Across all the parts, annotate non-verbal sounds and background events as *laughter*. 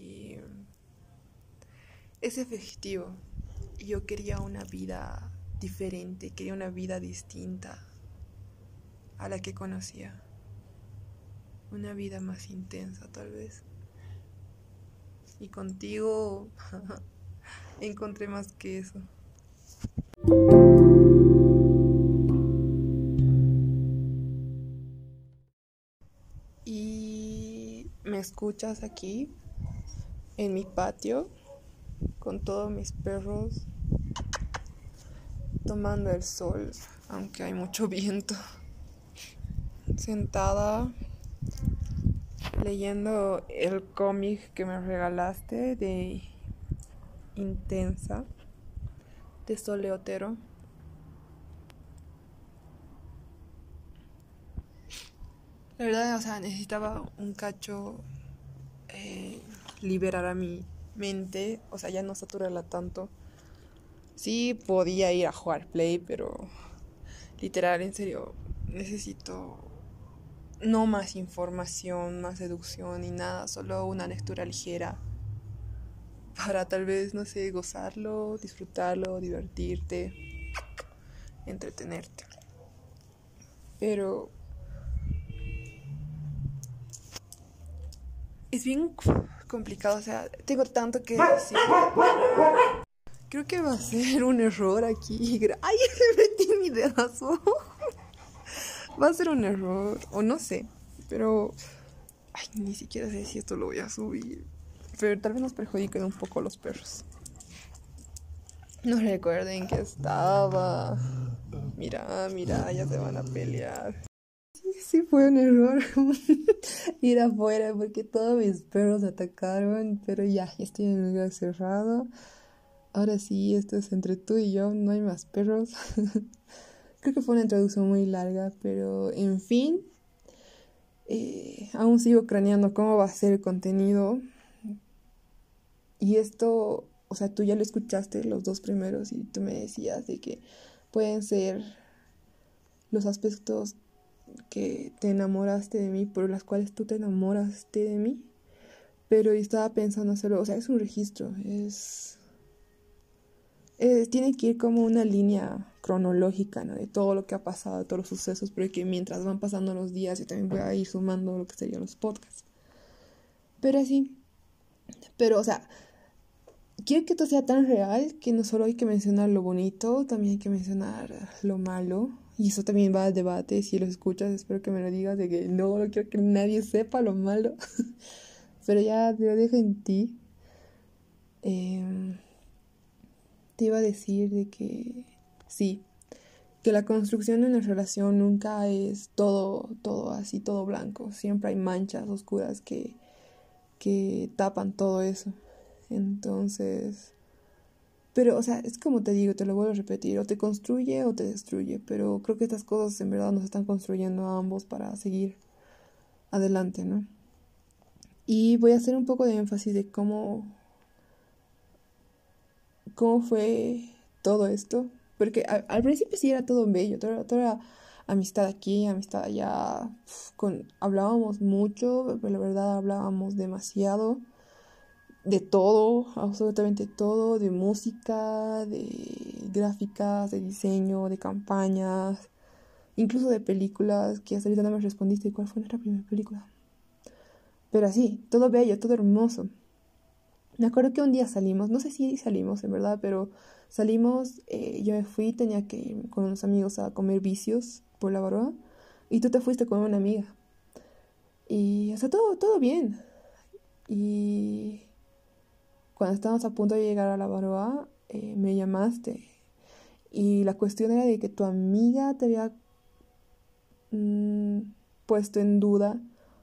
Y es efectivo. Yo quería una vida diferente, quería una vida distinta a la que conocía. Una vida más intensa tal vez. Y contigo *laughs* encontré más que eso. Y me escuchas aquí en mi patio con todos mis perros tomando el sol, aunque hay mucho *laughs* viento. Sentada leyendo el cómic que me regalaste de Intensa de Soleotero. La verdad, o sea, necesitaba un cacho eh, liberar a mi mente, o sea, ya no saturarla tanto. Sí podía ir a jugar play, pero literal, en serio, necesito no más información, más seducción ni nada, solo una lectura ligera para tal vez, no sé, gozarlo, disfrutarlo, divertirte, entretenerte. Pero es bien complicado, o sea, tengo tanto que decir. Creo que va a ser un error aquí. Ay, *laughs* le metí mi dedazo. Va a ser un error, o no sé, pero... Ay, ni siquiera sé si esto lo voy a subir. Pero tal vez nos perjudiquen un poco los perros. No recuerden que estaba... Mira, mira, ya se van a pelear. Sí, fue un error *laughs* ir afuera porque todos mis perros atacaron, pero ya, estoy en el lugar cerrado. Ahora sí, esto es entre tú y yo, no hay más perros. *laughs* Creo que fue una introducción muy larga, pero en fin, eh, aún sigo craneando cómo va a ser el contenido. Y esto, o sea, tú ya lo escuchaste los dos primeros y tú me decías de que pueden ser los aspectos que te enamoraste de mí, por las cuales tú te enamoraste de mí. Pero yo estaba pensando hacerlo, o sea, es un registro, es tiene que ir como una línea cronológica, ¿no? De todo lo que ha pasado, de todos los sucesos, pero que mientras van pasando los días yo también voy a ir sumando lo que serían los podcasts. Pero así, pero o sea, quiero que esto sea tan real que no solo hay que mencionar lo bonito, también hay que mencionar lo malo. Y eso también va al debate, si lo escuchas, espero que me lo digas, de que no, no quiero que nadie sepa lo malo. *laughs* pero ya te lo dejo en ti. Eh, te iba a decir de que sí, que la construcción de una relación nunca es todo, todo así, todo blanco. Siempre hay manchas oscuras que, que tapan todo eso. Entonces, pero, o sea, es como te digo, te lo vuelvo a repetir, o te construye o te destruye, pero creo que estas cosas en verdad nos están construyendo a ambos para seguir adelante, ¿no? Y voy a hacer un poco de énfasis de cómo cómo fue todo esto. Porque al principio sí era todo bello, todo, era amistad aquí, amistad allá. Con, hablábamos mucho, pero la verdad hablábamos demasiado. De todo, absolutamente todo, de música, de gráficas, de diseño, de campañas, incluso de películas, que hasta ahorita no me respondiste cuál fue nuestra primera película. Pero así, todo bello, todo hermoso. Me acuerdo que un día salimos, no sé si salimos en verdad, pero salimos, eh, yo me fui, tenía que ir con unos amigos a comer vicios por la barba y tú te fuiste con una amiga. Y, o sea, todo, todo bien. Y cuando estábamos a punto de llegar a la barba, eh, me llamaste. Y la cuestión era de que tu amiga te había mm, puesto en duda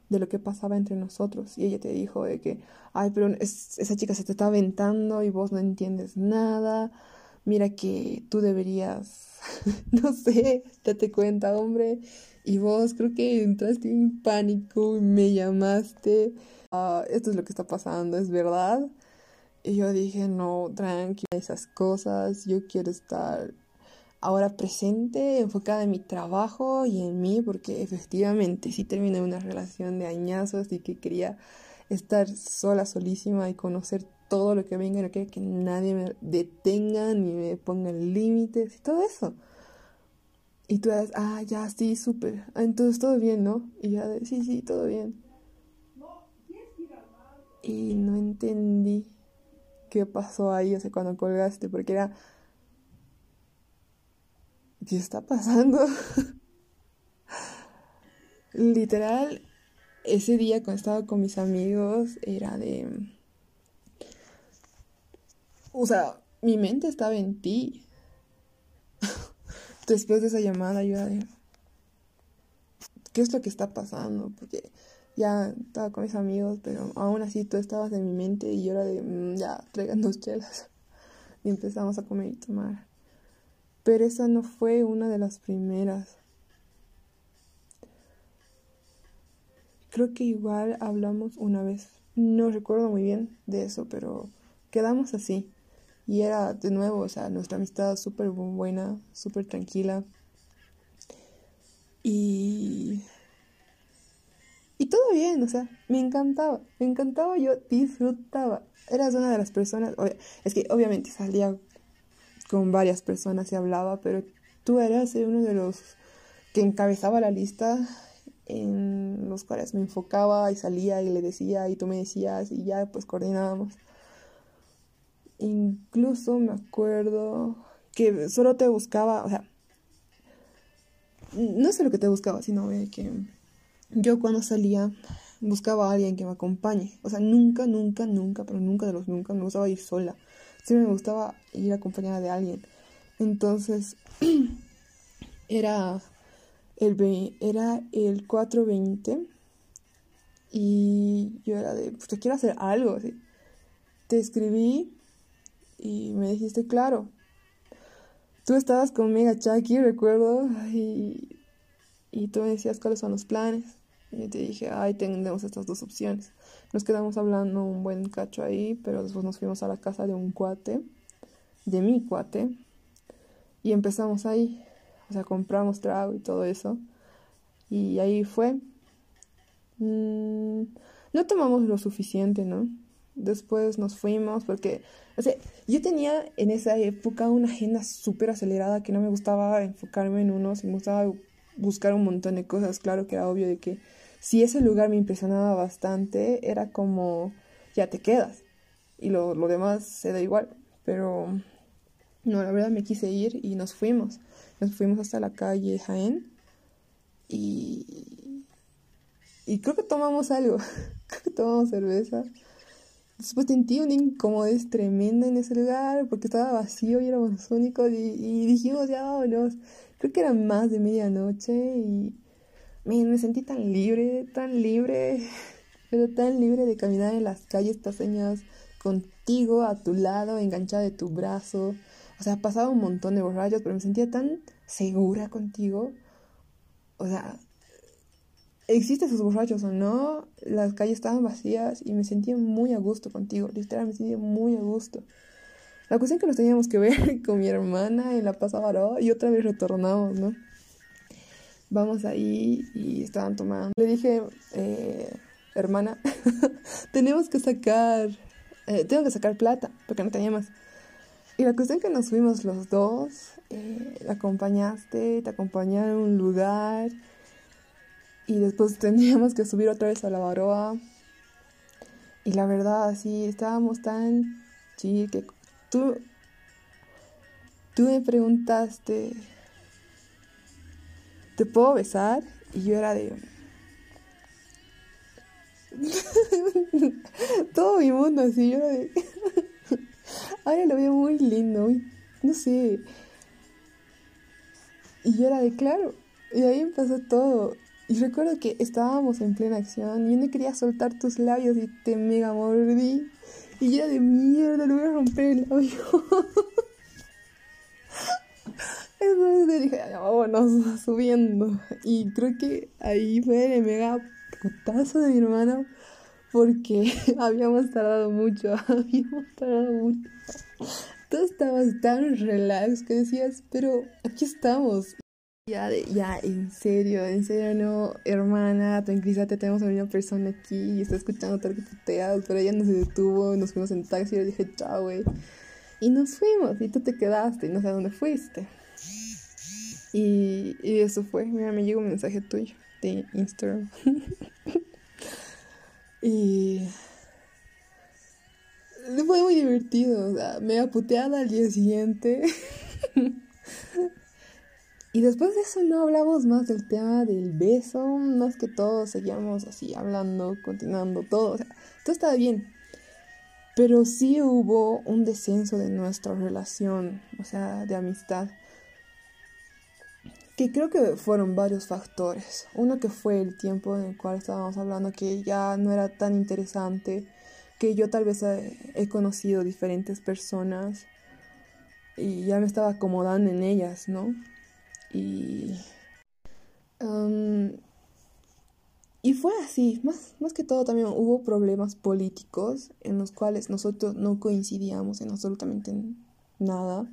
de lo que pasaba entre nosotros. Y ella te dijo de que, ay, pero esa chica se te está aventando y vos no entiendes nada. Mira que tú deberías, *laughs* no sé, date cuenta, hombre. Y vos creo que entraste en pánico y me llamaste. Ah, esto es lo que está pasando, es verdad. Y yo dije, no, tranquila, esas cosas, yo quiero estar ahora presente, enfocada en mi trabajo y en mí, porque efectivamente sí terminé una relación de añazos y que quería estar sola, solísima y conocer todo lo que venga, no quiero que nadie me detenga ni me ponga límites y todo eso. Y tú eres, ah, ya, sí, súper. Ah, entonces todo bien, ¿no? Y ya, de, sí, sí, todo bien. Y no entendí qué pasó ahí, o sea, cuando colgaste, porque era... ¿Qué está pasando? *laughs* Literal, ese día cuando estaba con mis amigos era de... O sea, mi mente estaba en ti. *laughs* Después de esa llamada yo de... ¿Qué es lo que está pasando? Porque ya estaba con mis amigos, pero aún así tú estabas en mi mente y yo era de... Mm, ya, traigan dos chelas. *laughs* Y empezamos a comer y tomar. Pero esa no fue una de las primeras. Creo que igual hablamos una vez, no recuerdo muy bien de eso, pero quedamos así. Y era de nuevo, o sea, nuestra amistad súper buena, súper tranquila. O sea, me encantaba, me encantaba, yo disfrutaba. Eras una de las personas, es que obviamente salía con varias personas y hablaba, pero tú eras uno de los que encabezaba la lista en los cuales me enfocaba y salía y le decía y tú me decías y ya pues coordinábamos. Incluso me acuerdo que solo te buscaba, o sea, no sé lo que te buscaba, sino que yo cuando salía buscaba a alguien que me acompañe. O sea, nunca, nunca, nunca, pero nunca de los nunca me gustaba ir sola. Siempre me gustaba ir acompañada de alguien. Entonces, *clears throat* era el, era el 420 y yo era de, pues te quiero hacer algo. Te escribí y me dijiste, claro. Tú estabas con Mega Chucky, recuerdo, y, y tú me decías cuáles son los planes. Y yo te dije, ay, tenemos estas dos opciones. Nos quedamos hablando un buen cacho ahí, pero después nos fuimos a la casa de un cuate, de mi cuate, y empezamos ahí. O sea, compramos trago y todo eso. Y ahí fue. Mm, no tomamos lo suficiente, ¿no? Después nos fuimos porque, o sea, yo tenía en esa época una agenda súper acelerada que no me gustaba enfocarme en uno, me gustaba buscar un montón de cosas. Claro que era obvio de que si ese lugar me impresionaba bastante, era como, ya te quedas. Y lo, demás se da igual. Pero no, la verdad me quise ir y nos fuimos. Nos fuimos hasta la calle Jaén y, y creo que tomamos algo, *laughs* creo que tomamos cerveza. Después sentí una incomodidad tremenda en ese lugar porque estaba vacío y éramos los únicos y, dijimos ya vámonos. Creo que era más de medianoche y me sentí tan libre, tan libre, *laughs* pero tan libre de caminar en las calles paseñas contigo a tu lado, enganchada de tu brazo. O sea, pasaba un montón de borrachos, pero me sentía tan segura contigo. O sea, existen esos borrachos o no, las calles estaban vacías y me sentía muy a gusto contigo. Literalmente me sentía muy a gusto. La cuestión es que nos teníamos que ver *laughs* con mi hermana en la pasada y otra vez retornamos, ¿no? Vamos ahí y estaban tomando. Le dije, eh, hermana, *laughs* tenemos que sacar, eh, tengo que sacar plata porque no tenía más. Y la cuestión es que nos fuimos los dos, eh, la acompañaste, te acompañé a un lugar y después teníamos que subir otra vez a la baroa. Y la verdad, sí, estábamos tan chill que tú, tú me preguntaste, ¿te puedo besar? Y yo era de... *laughs* Todo mi mundo así, yo era de... *laughs* Ay, lo veo muy lindo, no sé. Y yo era de claro. Y ahí empezó todo. Y recuerdo que estábamos en plena acción y yo no quería soltar tus labios y te mega mordí. Y yo era de mierda, le voy a romper el labio. *laughs* Dije, vámonos *laughs* subiendo. Y creo que ahí fue el mega putazo de mi hermana porque *laughs* habíamos tardado mucho, *laughs* habíamos tardado mucho. Tú estabas tan relax que decías, pero aquí estamos. Ya, ya, en serio, en serio, no, hermana, tranquilízate, tenemos a una persona aquí y está escuchando lo que puteas, pero ella no se detuvo, nos fuimos en taxi y yo dije, chao, güey. Y nos fuimos, y tú te quedaste, y no sé a dónde fuiste. Y, y eso fue, mira, me llegó un mensaje tuyo de Instagram. *laughs* y fue muy divertido, o sea, me puteada al día siguiente. *laughs* y después de eso no hablamos más del tema del beso, más que todo seguíamos así hablando, continuando todo, o sea, todo estaba bien. Pero sí hubo un descenso de nuestra relación, o sea, de amistad. Que creo que fueron varios factores. Uno que fue el tiempo en el cual estábamos hablando que ya no era tan interesante, que yo tal vez he, conocido diferentes personas y ya me estaba acomodando en ellas, ¿no? Y... Um, y fue así, más, más que todo también hubo problemas políticos en los cuales nosotros no coincidíamos en absolutamente nada.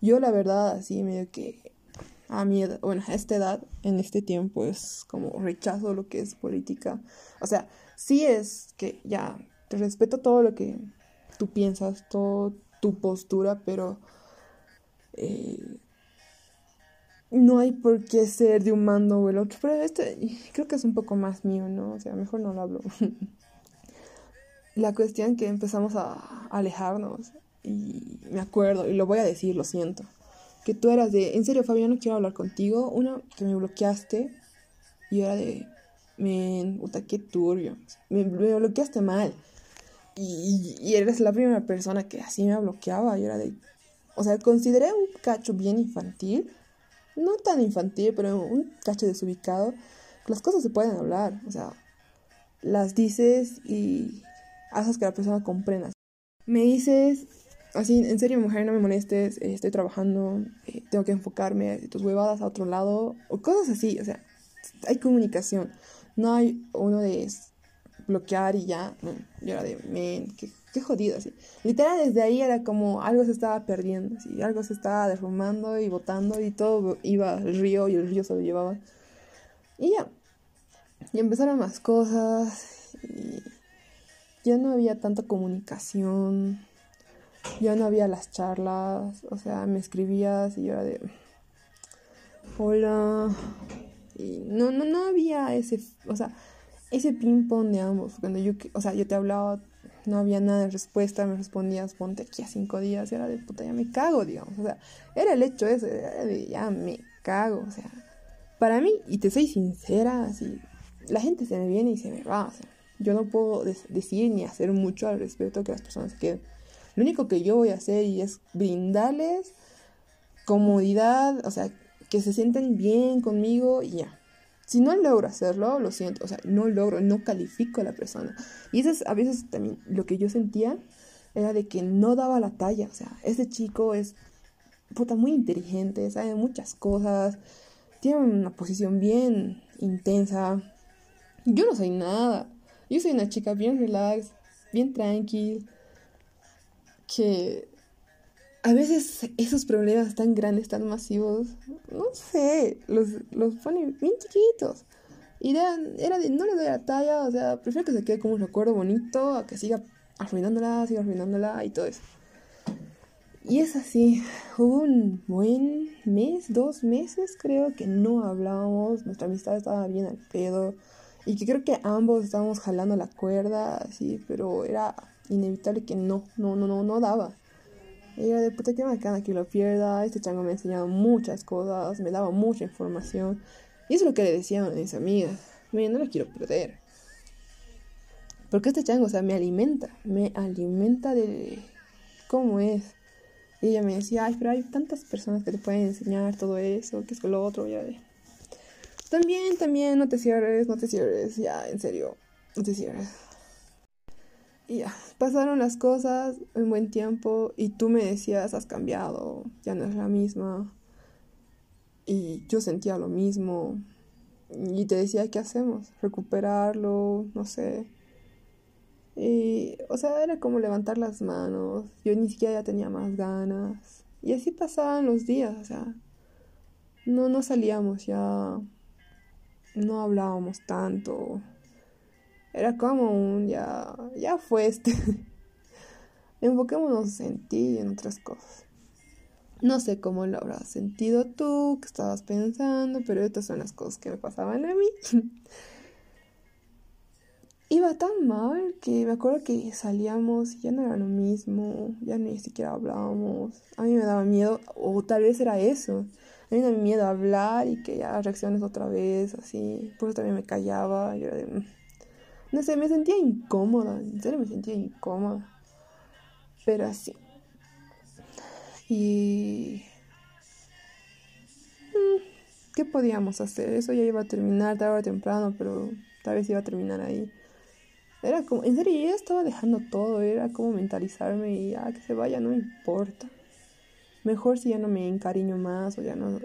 Yo la verdad así medio que a mi edad, bueno, a esta edad, en este tiempo es como rechazo lo que es política. O sea, sí es que ya te respeto todo lo que tú piensas, toda tu postura, pero eh, no hay por qué ser de un mando o el otro, pero este creo que es un poco más mío, ¿no? O sea, mejor no lo hablo. *laughs* La cuestión que empezamos a alejarnos y me acuerdo, y lo voy a decir, lo siento, que tú eras de, en serio Fabián, no quiero hablar contigo, uno, que me bloqueaste, y era de, men, puta, qué turbio, me, bloqueaste mal, y, y, eres la primera persona que así me bloqueaba, y era de, o sea, consideré un cacho bien infantil, no tan infantil, pero un cacho desubicado, las cosas se pueden hablar, o sea, las dices y haces que la persona comprenda. Me dices, así, en serio, mujer, no me molestes, eh, estoy trabajando, eh, tengo que enfocarme, tus huevadas a otro lado, o cosas así, o sea, hay comunicación, no hay uno de bloquear y ya, yo era de, men, qué, qué jodido, así. Literal, desde ahí era como algo se estaba perdiendo, así, algo se estaba derrumbando y botando y todo iba al río y el río se lo llevaba. Y ya, y empezaron más cosas y ya no había tanta comunicación, ya no había las charlas, o sea, me escribías y yo era de, hola, y no, no, no había ese, o sea, ese ping pong de ambos. Cuando yo, o sea, yo te hablaba, no había nada de respuesta, me respondías, ponte aquí a cinco días, era de puta, ya me cago, digamos. O sea, era el hecho ese, era de ya me cago, o sea, para mí, y te soy sincera, así, la gente se me viene y se me va, o sea, yo no puedo decir ni hacer mucho al respecto que las personas se queden. Lo único que yo voy a hacer y es brindarles comodidad, o sea, que se sienten bien conmigo y ya. Si no logro hacerlo, lo siento, o sea, no logro, no califico a la persona. Y eso es a veces también lo que yo sentía era de que no daba la talla, o sea, ese chico es puta muy inteligente, sabe muchas cosas, tiene una posición bien intensa. Yo no soy nada. Yo soy una chica bien relax, bien tranquila, que a veces esos problemas tan grandes, tan masivos, no sé, los, los ponen bien chiquitos. Y era, era de, no le doy la talla, o sea, prefiero que se quede como un recuerdo bonito a que siga arruinándola, siga arruinándola y todo eso. Y es así, hubo un buen mes, dos meses creo que no hablábamos, nuestra amistad estaba bien al pedo y que creo que ambos estábamos jalando la cuerda, así, pero era inevitable que no, no, no, no, no daba. Y yo de puta que bacana que lo pierda. Este chango me ha enseñado muchas cosas, me daba mucha información. Y eso es lo que le decían a mis amigas. Mira, no lo quiero perder. Porque este chango, o sea, me alimenta. Me alimenta de cómo es. Y ella me decía, ay, pero hay tantas personas que te pueden enseñar todo eso, que es lo otro, ya de. También, también, no te cierres, no te cierres, ya, en serio, no te cierres. Y ya, pasaron las cosas en buen tiempo y tú me decías, has cambiado, ya no es la misma. Y yo sentía lo mismo. Y te decía, ¿qué hacemos? Recuperarlo, no sé. Y, o sea, era como levantar las manos. Yo ni siquiera ya tenía más ganas. Y así pasaban los días, o sea. no, no salíamos ya, no hablábamos tanto. Era como un ya, ya fue este. *laughs* Enfoquémonos en ti y en otras cosas. No sé cómo lo habrás sentido tú, que estabas pensando, pero estas son las cosas que me pasaban a mí. *laughs* Iba tan mal que me acuerdo que salíamos y ya no era lo mismo, ya ni siquiera hablábamos. A mí me daba miedo, o tal vez era eso. A mí me daba miedo hablar y que ya reacciones otra vez, así. Por eso también me callaba. Yo era de... Mm". No sé, me sentía incómoda, en serio me sentía incómoda. Pero así. Y... Mm, ¿Qué podíamos hacer? Eso ya iba a terminar tarde o temprano, pero tal vez iba a terminar ahí. Era como, en serio, yo estaba dejando todo, era como mentalizarme y ya que se vaya, no me importa. Mejor si ya no me encariño más o ya no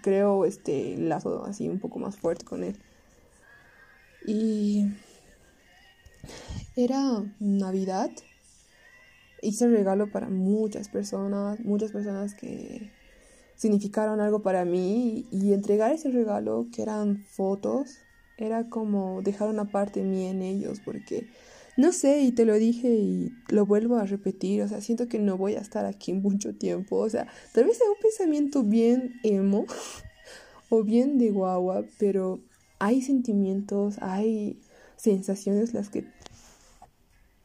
creo este lazo así un poco más fuerte con él. Y era Navidad. Hice regalo para muchas personas, muchas personas que significaron algo para mí y, entregar ese regalo que eran fotos era como dejar una parte de mí en ellos porque no sé y te lo dije y lo vuelvo a repetir, o sea, siento que no voy a estar aquí *laughs* mucho tiempo, o sea, tal vez sea un pensamiento bien emo *laughs* o bien de guagua, pero hay sentimientos, hay sensaciones las que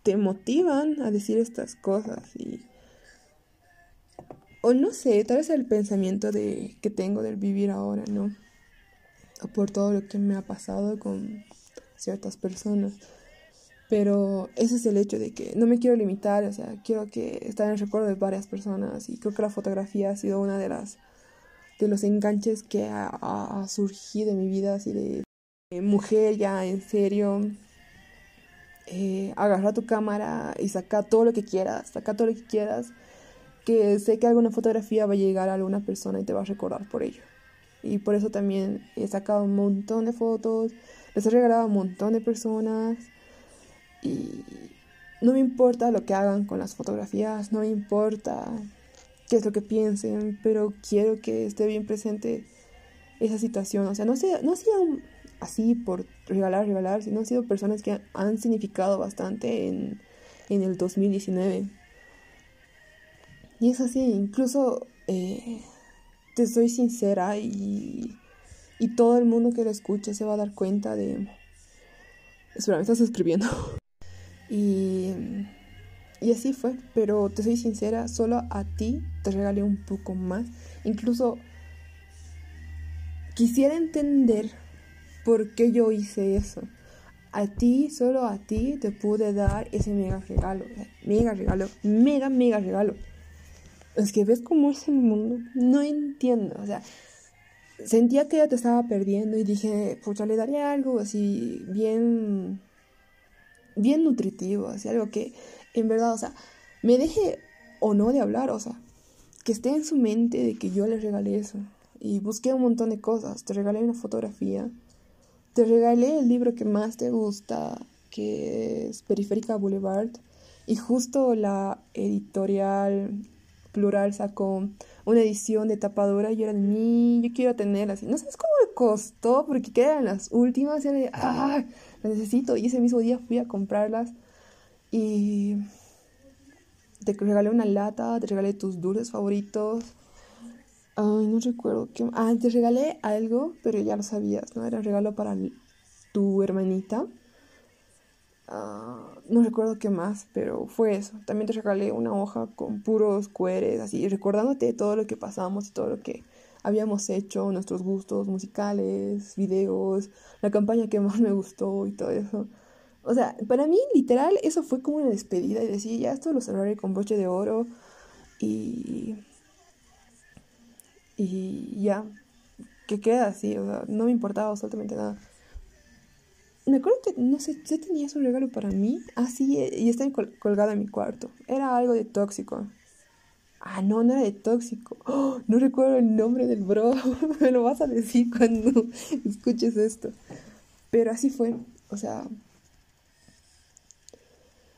te motivan a decir estas cosas y o no sé, tal vez el pensamiento de que tengo del vivir ahora, ¿no? O por todo lo que me ha pasado con ciertas personas. Pero ese es el hecho de que no me quiero limitar, o sea, quiero que estar en el recuerdo de varias personas y creo que la fotografía ha sido una de las de los enganches que ha, surgido en mi vida así de mujer ya en serio eh, agarra tu cámara y saca todo lo que quieras, saca todo lo que quieras, que sé que alguna fotografía va a llegar a alguna persona y te va a recordar por ello. Y por eso también he sacado un montón de fotos, les he regalado a un montón de personas y no me importa lo que hagan con las fotografías, no me importa qué es lo que piensen, pero quiero que esté bien presente esa situación. O sea, no sea, no sea un, así por regalar, regalar, sino han sido personas que han significado bastante en, en el 2019. Y es así, incluso eh, te soy sincera y, y todo el mundo que lo escuche se va a dar cuenta de... Espera, me estás escribiendo. *laughs* y, y así fue, pero te soy sincera, solo a ti te regalé un poco más. Incluso quisiera entender ¿Por qué yo hice eso? A ti, solo a ti, te pude dar ese mega regalo. Mega regalo, mega, mega regalo. Es que ves cómo es el mundo. No entiendo. O sea, sentía que ya te estaba perdiendo y dije, pues le daría algo así bien, bien nutritivo, así algo que en verdad, o sea, me deje o no de hablar, o sea, que esté en su mente de que yo le regalé eso. Y busqué un montón de cosas. Te regalé una fotografía te regalé el libro que más te gusta, que es Periférica Boulevard, y justo la editorial Plural sacó una edición de tapadura y era de mí, yo quiero tenerla así. No sabes cómo me costó porque quedan las últimas y era de, ah, las necesito. Y ese mismo día fui a comprarlas y te regalé una lata, te regalé tus dulces favoritos. Ay, no recuerdo qué. Ah, te regalé algo, pero ya lo sabías, ¿no? Era un regalo para tu hermanita. Ah, no recuerdo qué más, pero fue eso. También te regalé una hoja con puros cueres, así, recordándote todo lo que pasamos y todo lo que habíamos hecho, nuestros gustos musicales, videos, la campaña que más me gustó y todo eso. O sea, para mí, literal, eso fue como una despedida y decir, ya esto lo cerraré con broche de oro y y ya, que queda así, o sea, no me importaba absolutamente nada. Me acuerdo que, no sé, ¿ya tenías un regalo para mí? Ah, sí, y está colgado en mi cuarto. Era algo de tóxico. Ah, no, no era de tóxico. ¡Oh! no recuerdo el nombre del bro. *laughs* Me lo vas a decir cuando *laughs* escuches esto. Pero así fue. O sea.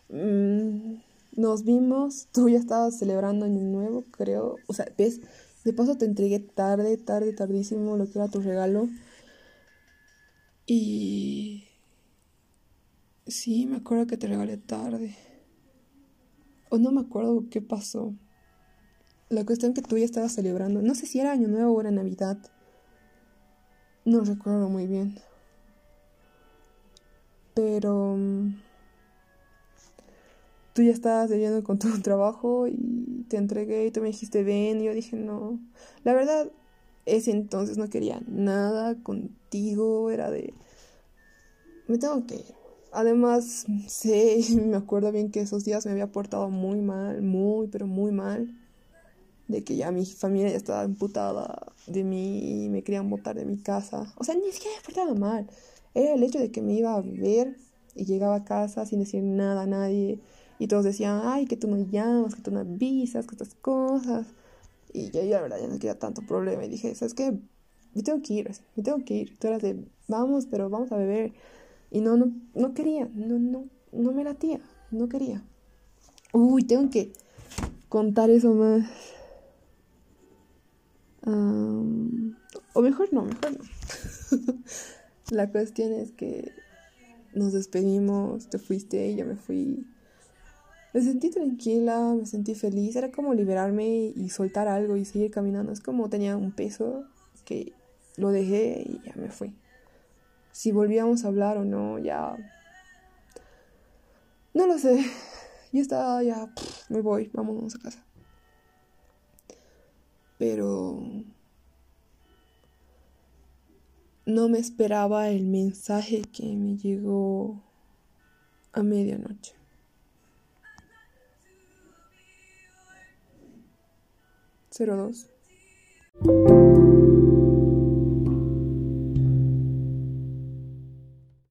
Mmm, nos vimos. Tú ya estabas celebrando Año Nuevo, creo. O sea, ves De paso te entregué tarde, tarde, tardísimo lo que era tu regalo. Y... Sí, me acuerdo que te regalé tarde. O no me acuerdo qué pasó. La cuestión que tú ya estabas celebrando. No sé si era Año Nuevo o era Navidad. No recuerdo muy bien. Pero... Tú ya estabas debiendo con tu trabajo y te entregué y tú me dijiste ven y yo dije no. La verdad, ese entonces no quería nada contigo, era de... Me tengo que. Además, sé, me acuerdo bien que esos días me había portado muy mal, muy, pero muy mal. De que ya mi familia ya estaba imputada de mí y me querían botar de mi casa. O sea, ni siquiera me portado mal. Era el hecho de que me iba a ver y llegaba a casa sin decir nada a nadie. Y todos decían, ay, que tú no llamas, que tú no avisas, que estas cosas. Y yo, la verdad, ya no quería tanto problema. Y dije, ¿sabes qué? Me tengo que ir, me tengo que ir. Tú eras de, vamos, pero vamos a beber. Y no, no, no quería, no, no, no me latía, no quería. Uy, tengo que contar eso más. o mejor no, mejor no. *laughs* La cuestión es que nos despedimos, te fuiste y yo me fui. Me sentí tranquila, me sentí feliz, era como liberarme y soltar algo y seguir caminando. Es como tenía un peso que lo dejé y ya me fui si volvíamos a hablar o no, ya... No lo sé. Yo estaba ya, me voy, vámonos a casa. Pero no me esperaba el mensaje que me llegó a medianoche. Cero dos.